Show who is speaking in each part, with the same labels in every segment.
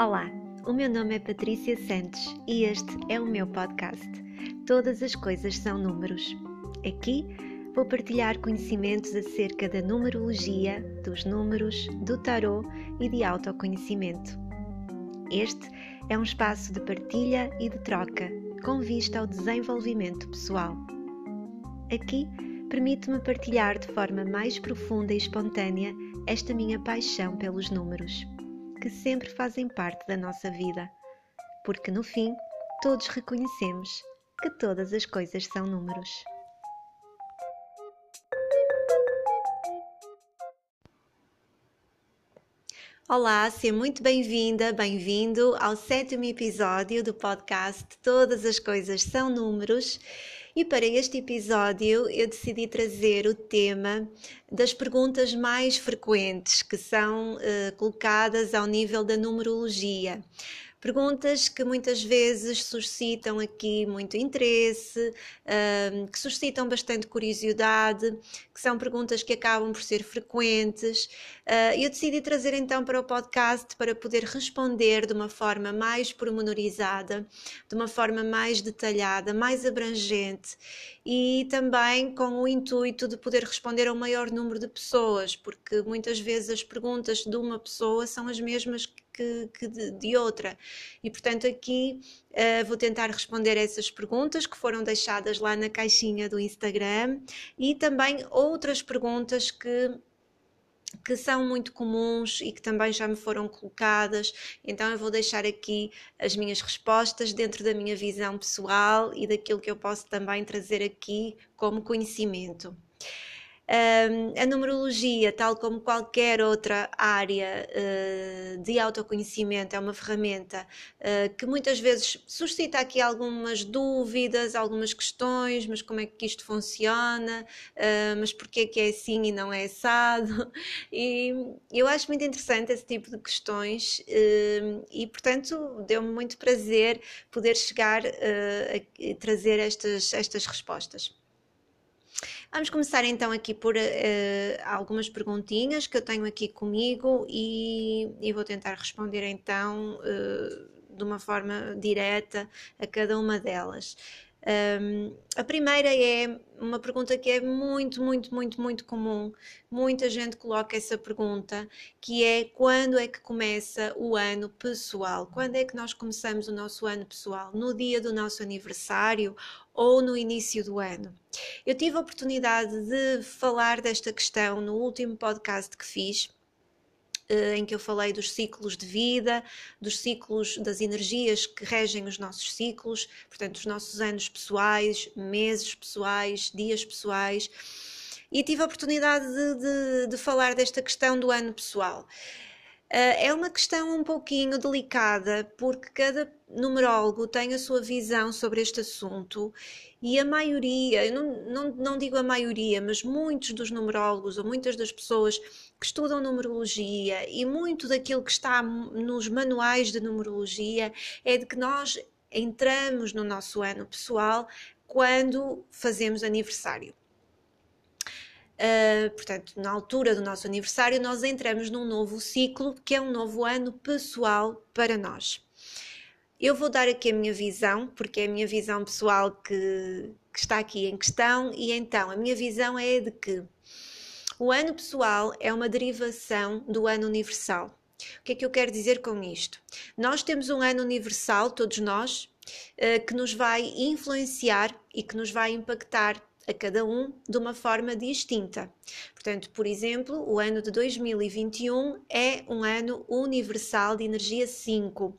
Speaker 1: Olá, o meu nome é Patrícia Santos e este é o meu podcast. Todas as coisas são números. Aqui vou partilhar conhecimentos acerca da numerologia, dos números, do tarot e de autoconhecimento. Este é um espaço de partilha e de troca, com vista ao desenvolvimento pessoal. Aqui permite-me partilhar de forma mais profunda e espontânea esta minha paixão pelos números que sempre fazem parte da nossa vida, porque no fim todos reconhecemos que todas as coisas são números. Olá, seja muito bem-vinda, bem-vindo ao sétimo episódio do podcast Todas as Coisas São Números. E para este episódio eu decidi trazer o tema das perguntas mais frequentes que são uh, colocadas ao nível da numerologia. Perguntas que muitas vezes suscitam aqui muito interesse, que suscitam bastante curiosidade, que são perguntas que acabam por ser frequentes. Uh, eu decidi trazer então para o podcast para poder responder de uma forma mais pormenorizada, de uma forma mais detalhada, mais abrangente e também com o intuito de poder responder a um maior número de pessoas, porque muitas vezes as perguntas de uma pessoa são as mesmas que, que de, de, outra. E portanto, aqui uh, vou tentar responder essas perguntas que foram deixadas lá na caixinha do Instagram e também outras perguntas que que são muito comuns e que também já me foram colocadas. Então eu vou deixar aqui as minhas respostas dentro da minha visão pessoal e daquilo que eu posso também trazer aqui como conhecimento a numerologia, tal como qualquer outra área uh, de autoconhecimento, é uma ferramenta uh, que muitas vezes suscita aqui algumas dúvidas, algumas questões, mas como é que isto funciona, uh, mas porquê que é assim e não é assado? E eu acho muito interessante esse tipo de questões e, portanto, deu-me muito prazer poder chegar a trazer estas, estas respostas. Vamos começar então aqui por uh, algumas perguntinhas que eu tenho aqui comigo e, e vou tentar responder então uh, de uma forma direta a cada uma delas. Um, a primeira é uma pergunta que é muito, muito, muito, muito comum. Muita gente coloca essa pergunta, que é quando é que começa o ano pessoal? Quando é que nós começamos o nosso ano pessoal? No dia do nosso aniversário ou no início do ano? Eu tive a oportunidade de falar desta questão no último podcast que fiz em que eu falei dos ciclos de vida, dos ciclos das energias que regem os nossos ciclos, portanto, os nossos anos pessoais, meses pessoais, dias pessoais. E tive a oportunidade de, de, de falar desta questão do ano pessoal. Eh, é uma questão um pouquinho delicada, porque cada numerólogo tem a sua visão sobre este assunto e a maioria, eu não, não, não digo a maioria, mas muitos dos numerólogos ou muitas das pessoas que estudam numerologia e muito daquilo que está nos manuais de numerologia é de que nós entramos no nosso ano pessoal quando fazemos aniversário. Uh, portanto, na altura do nosso aniversário, nós entramos num novo ciclo, que é um novo ano pessoal para nós. Eu vou dar aqui a minha visão, porque é a minha visão pessoal que, que está aqui em questão, e então a minha visão é de que o ano pessoal é uma derivação do ano universal. O que é que eu quero dizer com isto? Nós temos um ano universal, todos nós, eh, que nos vai influenciar e que nos vai impactar a cada um de uma forma distinta. Portanto, por exemplo, o ano de 2021 é um ano universal de energia 5.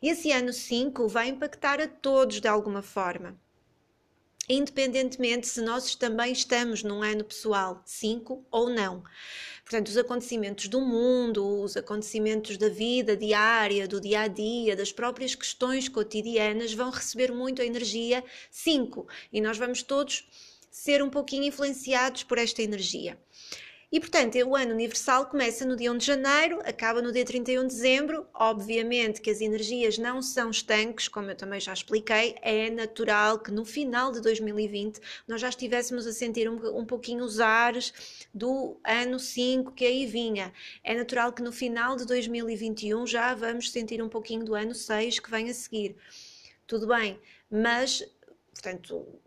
Speaker 1: E esse ano 5 vai impactar a todos de alguma forma. Independentemente se nós também estamos num ano pessoal 5 ou não. Portanto, os acontecimentos do mundo, os acontecimentos da vida diária, do dia a dia, das próprias questões cotidianas vão receber muito a energia 5 e nós vamos todos ser um pouquinho influenciados por esta energia. E portanto, o ano universal começa no dia 1 de janeiro, acaba no dia 31 de dezembro. Obviamente que as energias não são estanques, como eu também já expliquei, é natural que no final de 2020 nós já estivéssemos a sentir um, um pouquinho os ares do ano 5 que aí vinha. É natural que no final de 2021 já vamos sentir um pouquinho do ano 6 que vem a seguir. Tudo bem, mas portanto,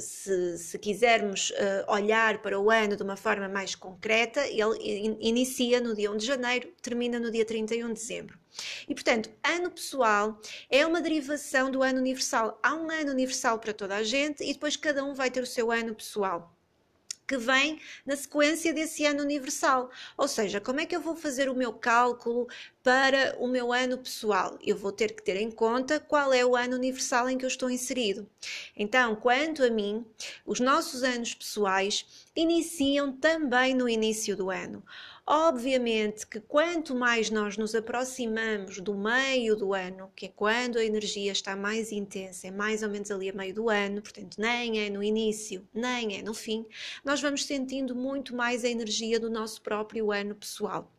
Speaker 1: se, se, quisermos uh, olhar para o ano de uma forma mais concreta, ele in, inicia no dia 1 de janeiro, termina no dia 31 de dezembro. E, portanto, ano pessoal é uma derivação do ano universal. Há um ano universal para toda a gente e depois cada um vai ter o seu ano pessoal que vem na sequência desse ano universal. Ou seja, como é que eu vou fazer o meu cálculo para o meu ano pessoal? Eu vou ter que ter em conta qual é o ano universal em que eu estou inserido. Então, quanto a mim, os nossos anos pessoais iniciam também no início do ano. Obviamente que quanto mais nós nos aproximamos do meio do ano, que é quando a energia está mais intensa, é mais ou menos ali a meio do ano, portanto, nem é no início, nem é no fim, nós vamos sentindo muito mais a energia do nosso próprio ano pessoal.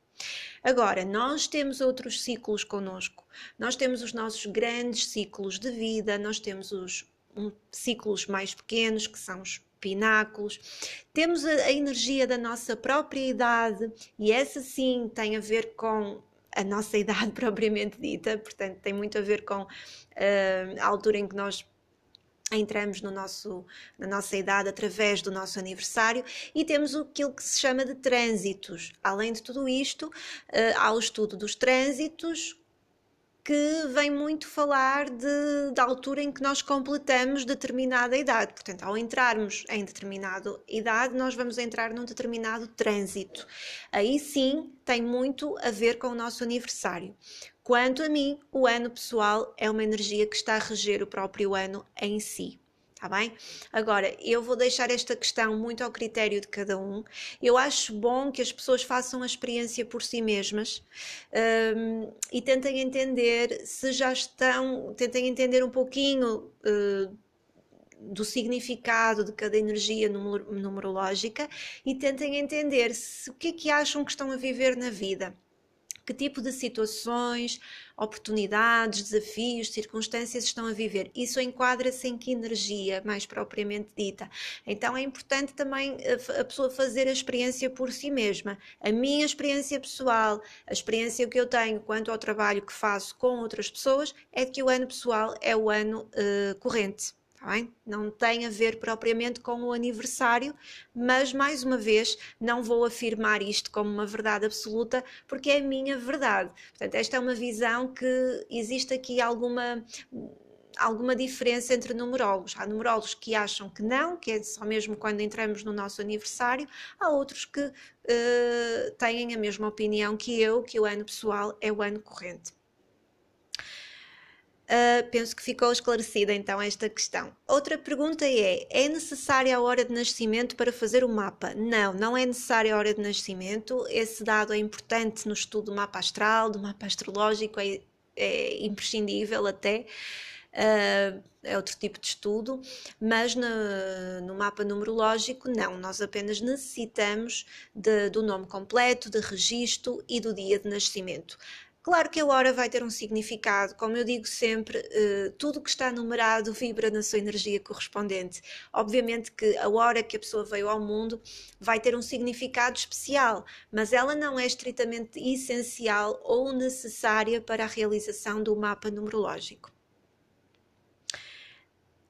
Speaker 1: Agora, nós temos outros ciclos connosco. Nós temos os nossos grandes ciclos de vida, nós temos os um, ciclos mais pequenos, que são os pináculos. Temos a, a energia da nossa própria idade e essa sim tem a ver com a nossa idade propriamente dita, portanto, tem muito a ver com uh, a altura em que nós entramos no nosso, na nossa idade através do nosso aniversário e temos aquilo que se chama de trânsitos. Além de tudo isto, uh, há o estudo dos trânsitos, que vem muito falar de, da altura em que nós completamos determinada idade. Portanto, ao entrarmos em determinada idade, nós vamos entrar num determinado trânsito. Aí sim tem muito a ver com o nosso aniversário. Quanto a mim, o ano pessoal é uma energia que está a reger o próprio ano em si. Tá bem? Agora, eu vou deixar esta questão muito ao critério de cada um. Eu acho bom que as pessoas façam a experiência por si mesmas um, e tentem entender se já estão, tentem entender um pouquinho. Uh, do significado de cada energia numerológica e tentem entender se, o que é que acham que estão a viver na vida que tipo de situações, oportunidades, desafios, circunstâncias estão a viver. Isso enquadra-se em que energia, mais propriamente dita. Então é importante também a pessoa fazer a experiência por si mesma. A minha experiência pessoal, a experiência que eu tenho quanto ao trabalho que faço com outras pessoas, é que o ano pessoal é o ano uh, corrente. Bem? Não tem a ver propriamente com o aniversário, mas mais uma vez não vou afirmar isto como uma verdade absoluta, porque é a minha verdade. Portanto, esta é uma visão que existe aqui alguma alguma diferença entre numerólogos. Há numerólogos que acham que não, que é só mesmo quando entramos no nosso aniversário. Há outros que uh, têm a mesma opinião que eu, que o ano pessoal é o ano corrente. Uh, penso que ficou esclarecida então esta questão. Outra pergunta é: é necessária a hora de nascimento para fazer o mapa? Não, não é necessária a hora de nascimento. Esse dado é importante no estudo do mapa astral, do mapa astrológico, é, é imprescindível até. Uh, é outro tipo de estudo, mas no, no, mapa numerológico, não, nós apenas necessitamos de, do nome completo, de registro e do dia de nascimento. Claro que a hora vai ter um significado, como eu digo sempre, uh, tudo que está numerado vibra na sua energia correspondente. Obviamente que a hora que a pessoa veio ao mundo vai ter um significado especial, mas ela não é estritamente essencial ou necessária para a realização do mapa numerológico.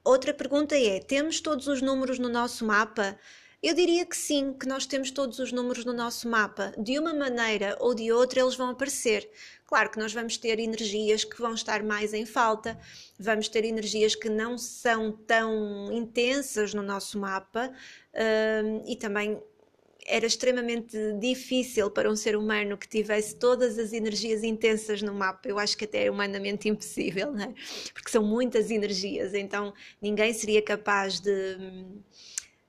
Speaker 1: Outra pergunta é: temos todos os números no nosso mapa? Eu diria que sim, que nós temos todos os números no nosso mapa. De uma maneira ou de outra, eles vão aparecer. Claro que nós vamos ter energias que vão estar mais em falta, vamos ter energias que não são tão intensas no nosso mapa hum, e também era extremamente difícil para um ser humano que tivesse todas as energias intensas no mapa. Eu acho que até é humanamente impossível, não é? Porque são muitas energias, então ninguém seria capaz de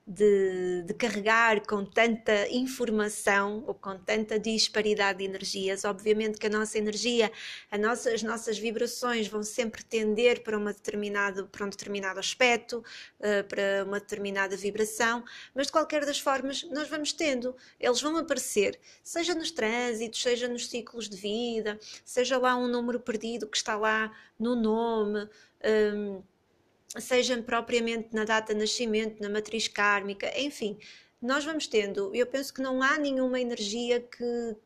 Speaker 1: de, de, carregar com tanta informação ou com tanta disparidade de energias. Obviamente que a nossa energia, a nossa, as nossas vibrações vão sempre tender para, uma determinado, para um determinado aspecto, uh, para uma determinada vibração, mas de qualquer das formas nós vamos tendo, eles vão aparecer, seja nos trânsitos, seja nos ciclos de vida, seja lá um número perdido que está lá no nome. Um, seja propriamente na data de nascimento, na matriz kármica, enfim, nós vamos tendo. Eu penso que não há nenhuma energia que,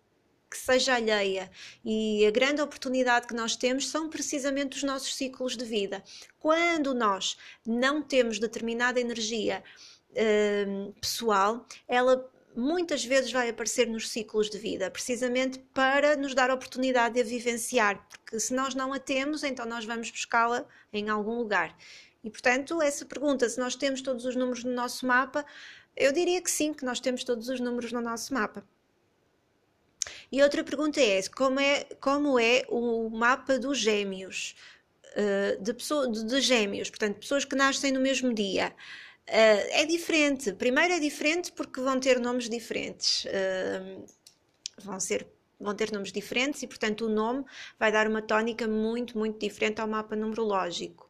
Speaker 1: que seja alheia. E a grande oportunidade que nós temos são precisamente os nossos ciclos de vida. Quando nós não temos determinada energia hum, pessoal, ela muitas vezes vai aparecer nos ciclos de vida, precisamente para nos dar a oportunidade de a vivenciar, porque se nós não a temos, então nós vamos buscá-la em algum lugar. E portanto, essa pergunta, se nós temos todos os números no nosso mapa, eu diria que sim, que nós temos todos os números no nosso mapa. E outra pergunta é: como é, como é o mapa dos gêmeos? Uh, de, pessoa, de, gêmeos, portanto, pessoas que nascem no mesmo dia. Uh, é diferente. Primeiro é diferente porque vão ter nomes diferentes. Uh, vão ser vão ter nomes diferentes e, portanto, o nome vai dar uma tónica muito, muito diferente ao mapa numerológico.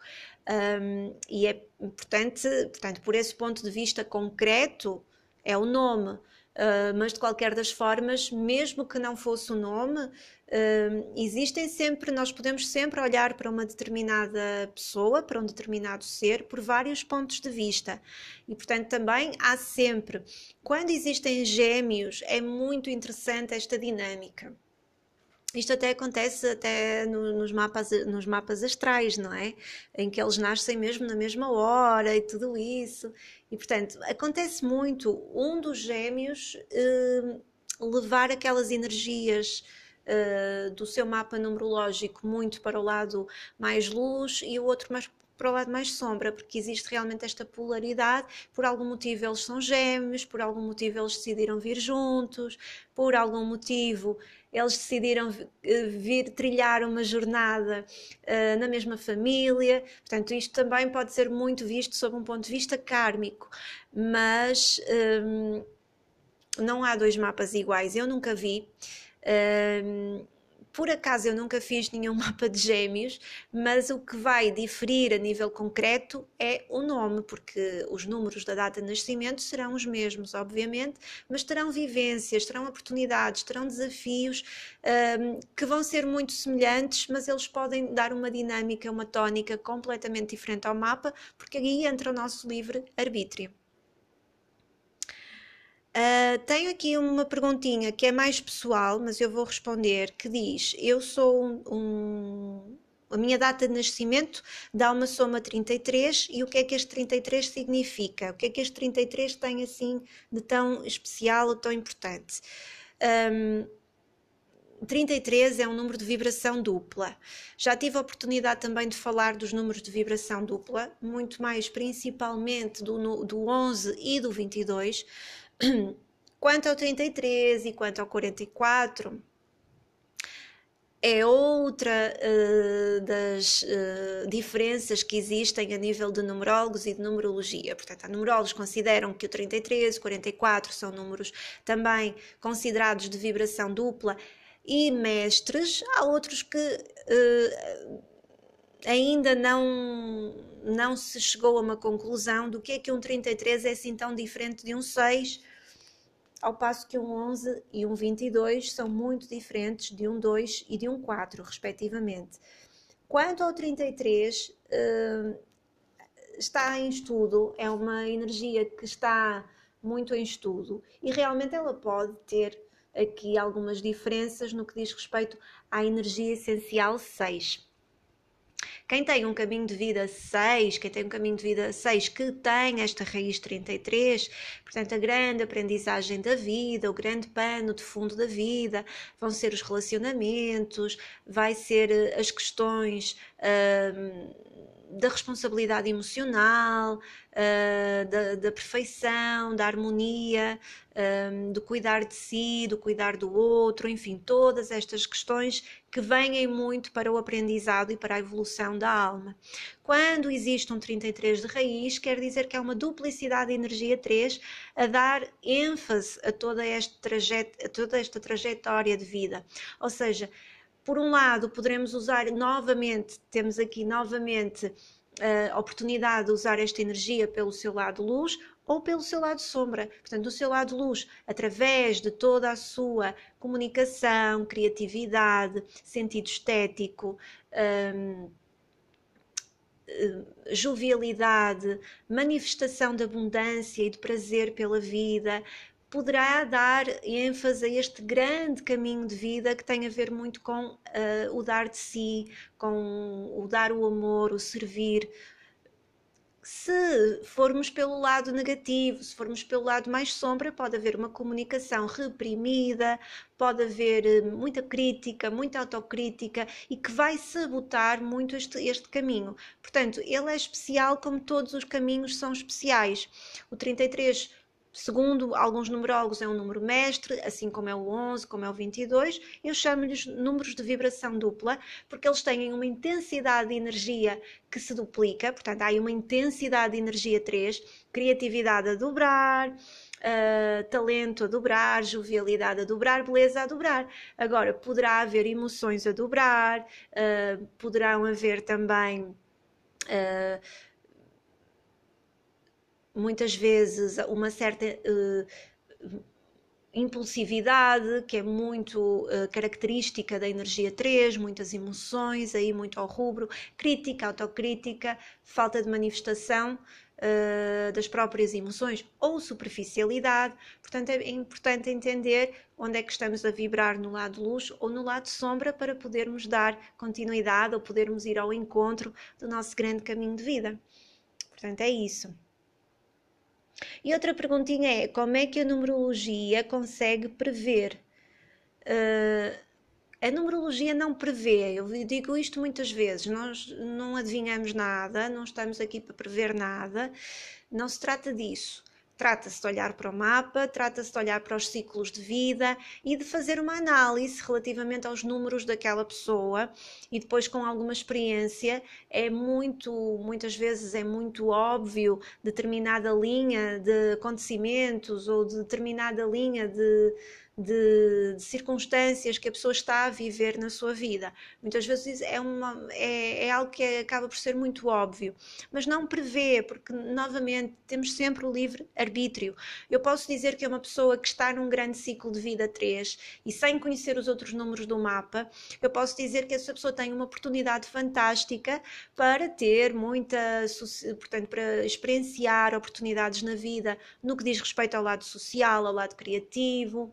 Speaker 1: Um, e é importante, portanto, por esse ponto de vista concreto, é o nome. Uh, mas de qualquer das formas, mesmo que não fosse o nome, uh, existem sempre, nós podemos sempre olhar para uma determinada pessoa, para um determinado ser, por vários pontos de vista. E portanto também há sempre, quando existem gêmeos, é muito interessante esta dinâmica. Isto até acontece até no, nos, mapas, nos mapas astrais, não é? Em que eles nascem mesmo na mesma hora e tudo isso. E, portanto, acontece muito um dos gêmeos eh, levar aquelas energias eh, do seu mapa numerológico muito para o lado mais luz e o outro mais para o lado mais sombra, porque existe realmente esta polaridade. Por algum motivo eles são gêmeos, por algum motivo eles decidiram vir juntos, por algum motivo eles decidiram eh, vir trilhar uma jornada uh, na mesma família. Portanto, isto também pode ser muito visto sob um ponto de vista kármico, mas um, ehm, não há dois mapas iguais. Eu nunca vi. Um, ehm, por acaso eu nunca fiz nenhum mapa de gêmeos, mas o que vai diferir a nível concreto é o nome, porque os números da data de nascimento serão os mesmos, obviamente, mas terão vivências, terão oportunidades, terão desafios um, que vão ser muito semelhantes, mas eles podem dar uma dinâmica, uma tónica completamente diferente ao mapa, porque aí entra o nosso livre arbítrio. Uh, tenho aqui uma perguntinha que é mais pessoal, mas eu vou responder, que diz, eu sou um, um, a minha data de nascimento dá uma soma 33 e o que é que este 33 significa? O que é que este 33 tem assim de tão especial ou tão importante? Um, 33 é um número de vibração dupla. Já tive a oportunidade também de falar dos números de vibração dupla, muito mais principalmente do, do 11 e do 22, Quanto ao 33 e quanto ao 44, é outra uh, das uh, diferenças que existem a nível de numerólogos e de numerologia. Portanto, há numerólogos consideram que o 33 e o 44 são números também considerados de vibração dupla e mestres, há outros que uh, ainda não, não se chegou a uma conclusão do que é que um 33 é assim tão diferente de um 6 ao passo que um 11 e um 22 são muito diferentes de um 2 e de um 4, respectivamente. Quanto ao 33, eh, está em estudo, é uma energia que está muito em estudo e realmente ela pode ter aqui algumas diferenças no que diz respeito à energia essencial 6. Quem tem um caminho de vida 6, quem tem um caminho de vida 6 que tem esta raiz 33, portanto, a grande aprendizagem da vida, o grande pano de fundo da vida, vão ser os relacionamentos, vai ser eh, as questões. Hum, da responsabilidade emocional, uh, da, da, perfeição, da harmonia, um, do cuidar de si, do cuidar do outro, enfim, todas estas questões que vêm muito para o aprendizado e para a evolução da alma. Quando existe um 33 de raiz, quer dizer que é uma duplicidade de energia 3 a dar ênfase a toda, este trajet, a toda esta trajetória de vida. Ou seja, por um lado, poderemos usar novamente, temos aqui novamente a oportunidade de usar esta energia pelo seu lado luz ou pelo seu lado sombra. Portanto, do seu lado luz, através de toda a sua comunicação, criatividade, sentido estético, hum, jovialidade, manifestação de abundância e de prazer pela vida, poderá dar ênfase a este grande caminho de vida que tem a ver muito com uh, o dar de si, com o dar o amor, o servir. Se formos pelo lado negativo, se formos pelo lado mais sombra, pode haver uma comunicação reprimida, pode haver eh, muita crítica, muita autocrítica e que vai sabotar muito este, este caminho. Portanto, ele é especial como todos os caminhos são especiais. O 33 segundo alguns numerólogos, é um número mestre, assim como é o 11, como é o 22. Eu chamo-lhes números de vibração dupla, porque eles têm uma intensidade de energia que se duplica, portanto, há aí uma intensidade de energia 3, criatividade a dobrar. Uh, talento a dobrar, jovialidade a dobrar, beleza a dobrar. Agora, poderá haver emoções a dobrar, uh, poderão haver também uh, muitas vezes uma certa uh, impulsividade, que é muito uh, característica da energia 3, muitas emoções, aí muito ao rubro, crítica, autocrítica, falta de manifestação uh, das próprias emoções ou superficialidade. Portanto, é importante entender onde é que estamos a vibrar no lado luz ou no lado sombra para podermos dar continuidade ou podermos ir ao encontro do nosso grande caminho de vida. Portanto, é isso. E outra perguntinha é: como é que a numerologia consegue prever? Uh, a numerologia não prevê, eu digo isto muitas vezes, nós não adivinhamos nada, não estamos aqui para prever nada, não se trata disso. Trata-se de olhar para o mapa, trata-se de olhar para os ciclos de vida e de fazer uma análise relativamente aos números daquela pessoa e depois com alguma experiência é muito, muitas vezes é muito óbvio determinada linha de acontecimentos ou determinada linha de de, de, circunstâncias que a pessoa está a viver na sua vida. Muitas vezes é, uma, é, é algo que acaba por ser muito óbvio, mas não prevê, porque novamente temos sempre o livre arbítrio. Eu posso dizer que é uma pessoa que está num grande ciclo de vida 3 e sem conhecer os outros números do mapa, eu posso dizer que essa pessoa tem uma oportunidade fantástica para ter muita, portanto, para experienciar oportunidades na vida no que diz respeito ao lado social, ao lado criativo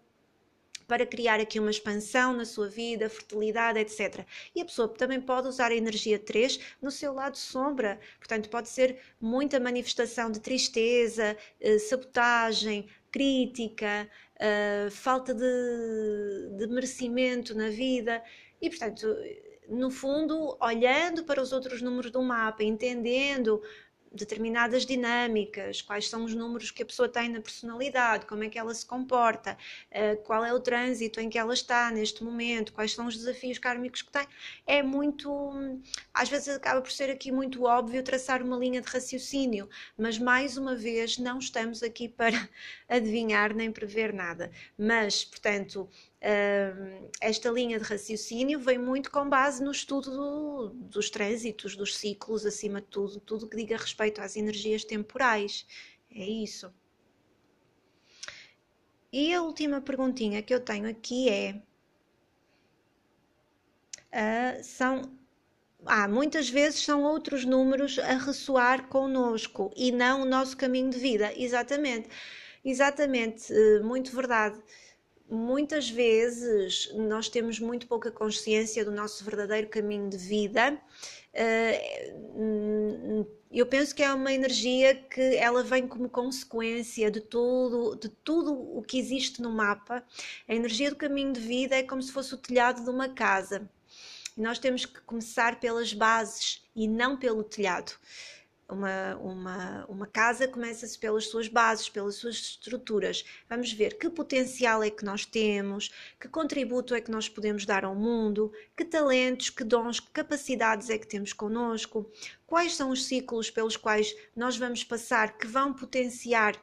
Speaker 1: para criar aqui uma expansão na sua vida, fertilidade, etc. E a pessoa também pode usar a energia 3 no seu lado sombra, portanto, pode ser muita manifestação de tristeza, eh, sabotagem, crítica, eh, falta de, de merecimento na vida. E, portanto, no fundo, olhando para os outros números do mapa, entendendo determinadas dinâmicas, quais são os números que a pessoa tem na personalidade, como é que ela se comporta, eh, qual é o trânsito em que ela está neste momento, quais são os desafios kármicos que tem. É muito, às vezes acaba por ser aqui muito óbvio traçar uma linha de raciocínio, mas mais uma vez não estamos aqui para adivinhar nem prever nada. Mas, portanto, esta linha de raciocínio vem muito com base no estudo do, dos trânsitos, dos ciclos, acima de tudo, tudo que diga respeito às energias temporais. É isso. E a última perguntinha que eu tenho aqui é: uh, são ah, muitas vezes são outros números a ressoar connosco e não o nosso caminho de vida. Exatamente, exatamente, eh, muito verdade muitas vezes nós temos muito pouca consciência do nosso verdadeiro caminho de vida. Eh, eu penso que é uma energia que ela vem como consequência de tudo, de tudo o que existe no mapa. A energia do caminho de vida é como se fosse o telhado de uma casa. E nós temos que começar pelas bases e não pelo telhado. Uma, uma, uma casa começa-se pelas suas bases, pelas suas estruturas. Vamos ver que potencial é que nós temos, que contributo é que nós podemos dar ao mundo, que talentos, que dons, que capacidades é que temos connosco, quais são os ciclos pelos quais nós vamos passar que vão potenciar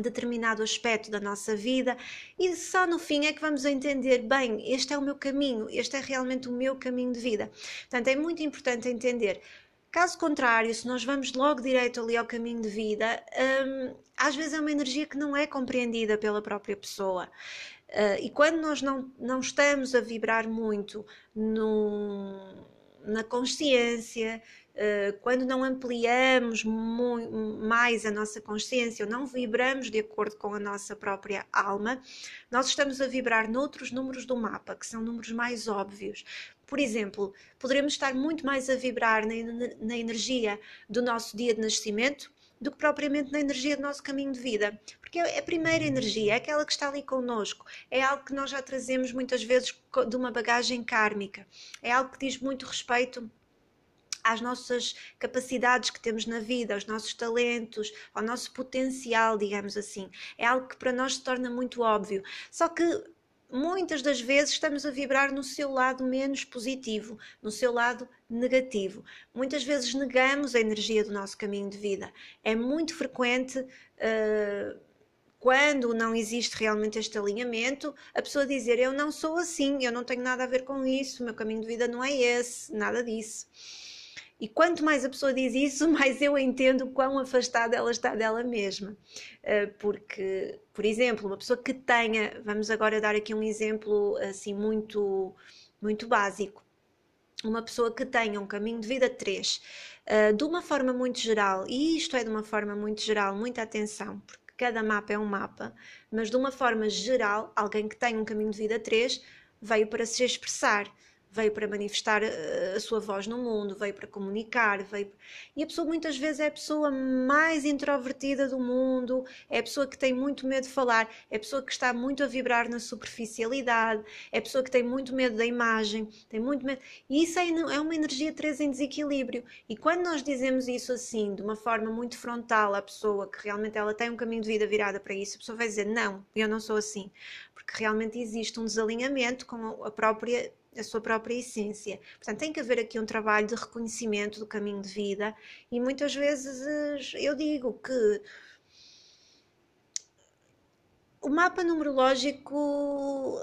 Speaker 1: determinado aspecto da nossa vida e só no fim é que vamos entender bem, este é o meu caminho, este é realmente o meu caminho de vida. Portanto, é muito importante entender Caso contrário, se nós vamos logo direito ali ao caminho de vida, hum, às vezes é uma energia que não é compreendida pela própria pessoa. Uh, e quando nós não, não estamos a vibrar muito no, na consciência, quando não ampliamos mais a nossa consciência ou não vibramos de acordo com a nossa própria alma, nós estamos a vibrar noutros números do mapa, que são números mais óbvios. Por exemplo, poderemos estar muito mais a vibrar na, na energia do nosso dia de nascimento do que propriamente na energia do nosso caminho de vida. Porque é a primeira energia, é aquela que está ali connosco, é algo que nós já trazemos muitas vezes de uma bagagem kármica, é algo que diz muito respeito às nossas capacidades que temos na vida, aos nossos talentos, ao nosso potencial, digamos assim. É algo que para nós se torna muito óbvio. Só que muitas das vezes estamos a vibrar no seu lado menos positivo, no seu lado negativo. Muitas vezes negamos a energia do nosso caminho de vida. É muito frequente. Uh, quando não existe realmente este alinhamento, a pessoa dizer eu não sou assim, eu não tenho nada a ver com isso, meu caminho de vida não é esse, nada disso. E quanto mais a pessoa diz isso, mais eu entendo quão afastada ela está dela mesma. Eh, porque, por exemplo, uma pessoa que tenha, vamos agora dar aqui um exemplo assim muito, muito básico. Uma pessoa que tenha um caminho de vida 3, eh, de uma forma muito geral, e isto é de uma forma muito geral, muita atenção, porque cada mapa é um mapa, mas de uma forma geral, alguém que tem um caminho de vida 3 veio para se expressar veio para manifestar eh, a sua voz no mundo, veio para comunicar, veio... e a pessoa muitas vezes é a pessoa mais introvertida do mundo, é a pessoa que tem muito medo de falar, é a pessoa que está muito a vibrar na superficialidade, é a pessoa que tem muito medo da imagem, tem muito medo, e isso é, é uma energia 3 em desequilíbrio, e quando nós dizemos isso assim, de uma forma muito frontal à pessoa, que realmente ela tem um caminho de vida virada para isso, a pessoa vai dizer, não, eu não sou assim, porque realmente existe um desalinhamento com a própria a sua própria essência. Portanto, tem que haver aqui um trabalho de reconhecimento do caminho de vida e muitas vezes eu digo que o mapa numerológico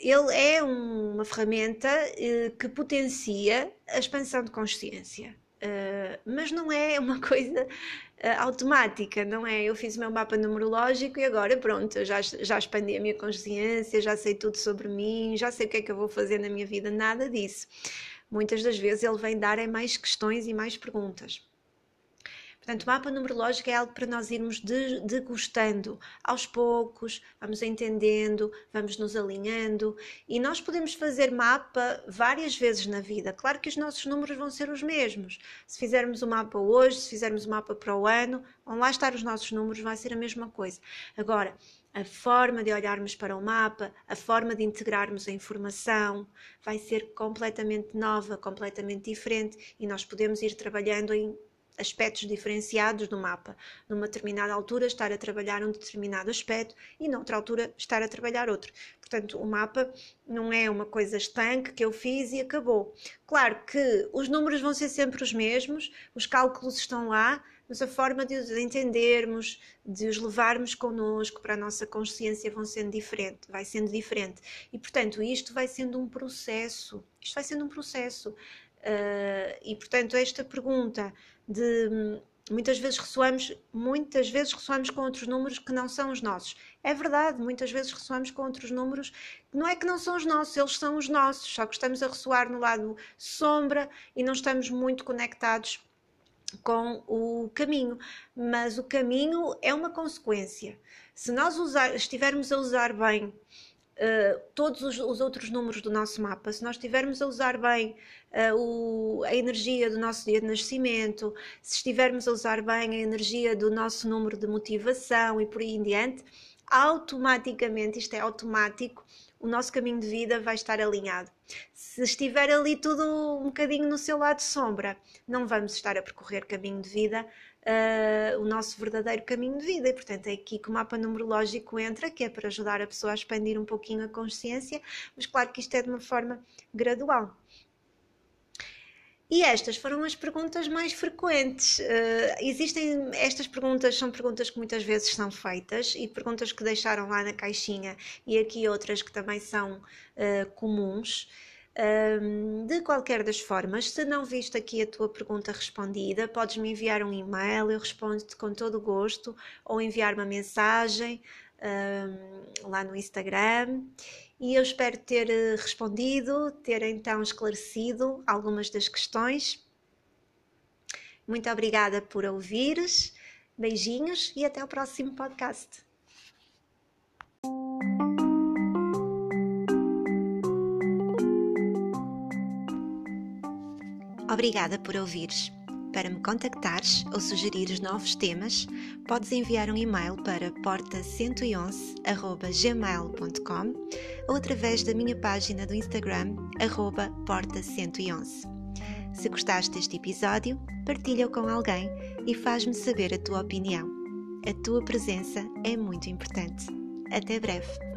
Speaker 1: ele é uma ferramenta eh, que potencia a expansão de consciência. Uh, mas não é uma coisa uh, automática, não é? Eu fiz o meu mapa numerológico e agora pronto, já, já expandi a minha consciência, já sei tudo sobre mim, já sei o que é que eu vou fazer na minha vida, nada disso. Muitas das vezes ele vem dar é mais questões e mais perguntas. Portanto, o mapa numerológico é algo para nós irmos degustando aos poucos, vamos entendendo, vamos nos alinhando e nós podemos fazer mapa várias vezes na vida. Claro que os nossos números vão ser os mesmos. Se fizermos o mapa hoje, se fizermos o mapa para o ano, vão lá estar os nossos números, vai ser a mesma coisa. Agora, a forma de olharmos para o mapa, a forma de integrarmos a informação vai ser completamente nova, completamente diferente e nós podemos ir trabalhando em aspectos diferenciados do mapa. Numa determinada altura, estar a trabalhar um determinado aspecto e noutra altura, estar a trabalhar outro. Portanto, o mapa não é uma coisa estanque que eu fiz e acabou. Claro que os números vão ser sempre os mesmos, os cálculos estão lá, mas a forma de os entendermos, de os levarmos connosco para a nossa consciência vão sendo diferente, vai sendo diferente. E portanto, isto vai sendo um processo. Isto vai sendo um processo. Uh, e portanto, esta pergunta de muitas vezes ressoamos, muitas vezes ressoamos com outros números que não são os nossos. É verdade, muitas vezes ressoamos com outros números que não é que não são os nossos, eles são os nossos, só que estamos a ressoar no lado sombra e não estamos muito conectados com o caminho, mas o caminho é uma consequência. Se nós usar, estivermos a usar bem uh, todos os, os, outros números do nosso mapa, se nós estivermos a usar bem uh, o, a energia do nosso dia de nascimento, se estivermos a usar bem a energia do nosso número de motivação e por aí em diante, automaticamente, isto é automático, o nosso caminho de vida vai estar alinhado. Se estiver ali tudo um bocadinho no seu lado sombra, não vamos estar a percorrer caminho de vida, uh, o nosso verdadeiro caminho de vida. E, portanto, é aqui que o mapa numerológico entra, que é para ajudar a pessoa a expandir um pouquinho a consciência, mas claro que isto é de uma forma gradual. E estas foram as perguntas mais frequentes. Uh, existem estas perguntas, são perguntas que muitas vezes são feitas e perguntas que deixaram lá na caixinha e aqui outras que também são uh, comuns. Um, de qualquer das formas, se não viste aqui a tua pergunta respondida, podes me enviar um e-mail, eu respondo-te com todo o gosto, ou enviar uma mensagem um, lá no Instagram e eu espero ter eh, respondido, ter então esclarecido algumas das questões. Muito obrigada por ouvires, beijinhos e até o próximo podcast. Obrigada por ouvires. Para me contactares ou sugerir novos temas, podes enviar um e-mail para porta111.gmail.com ou através da minha página do Instagram, porta111. Se gostaste deste episódio, partilha-o com alguém e faz-me saber a tua opinião. A tua presença é muito importante. Até breve!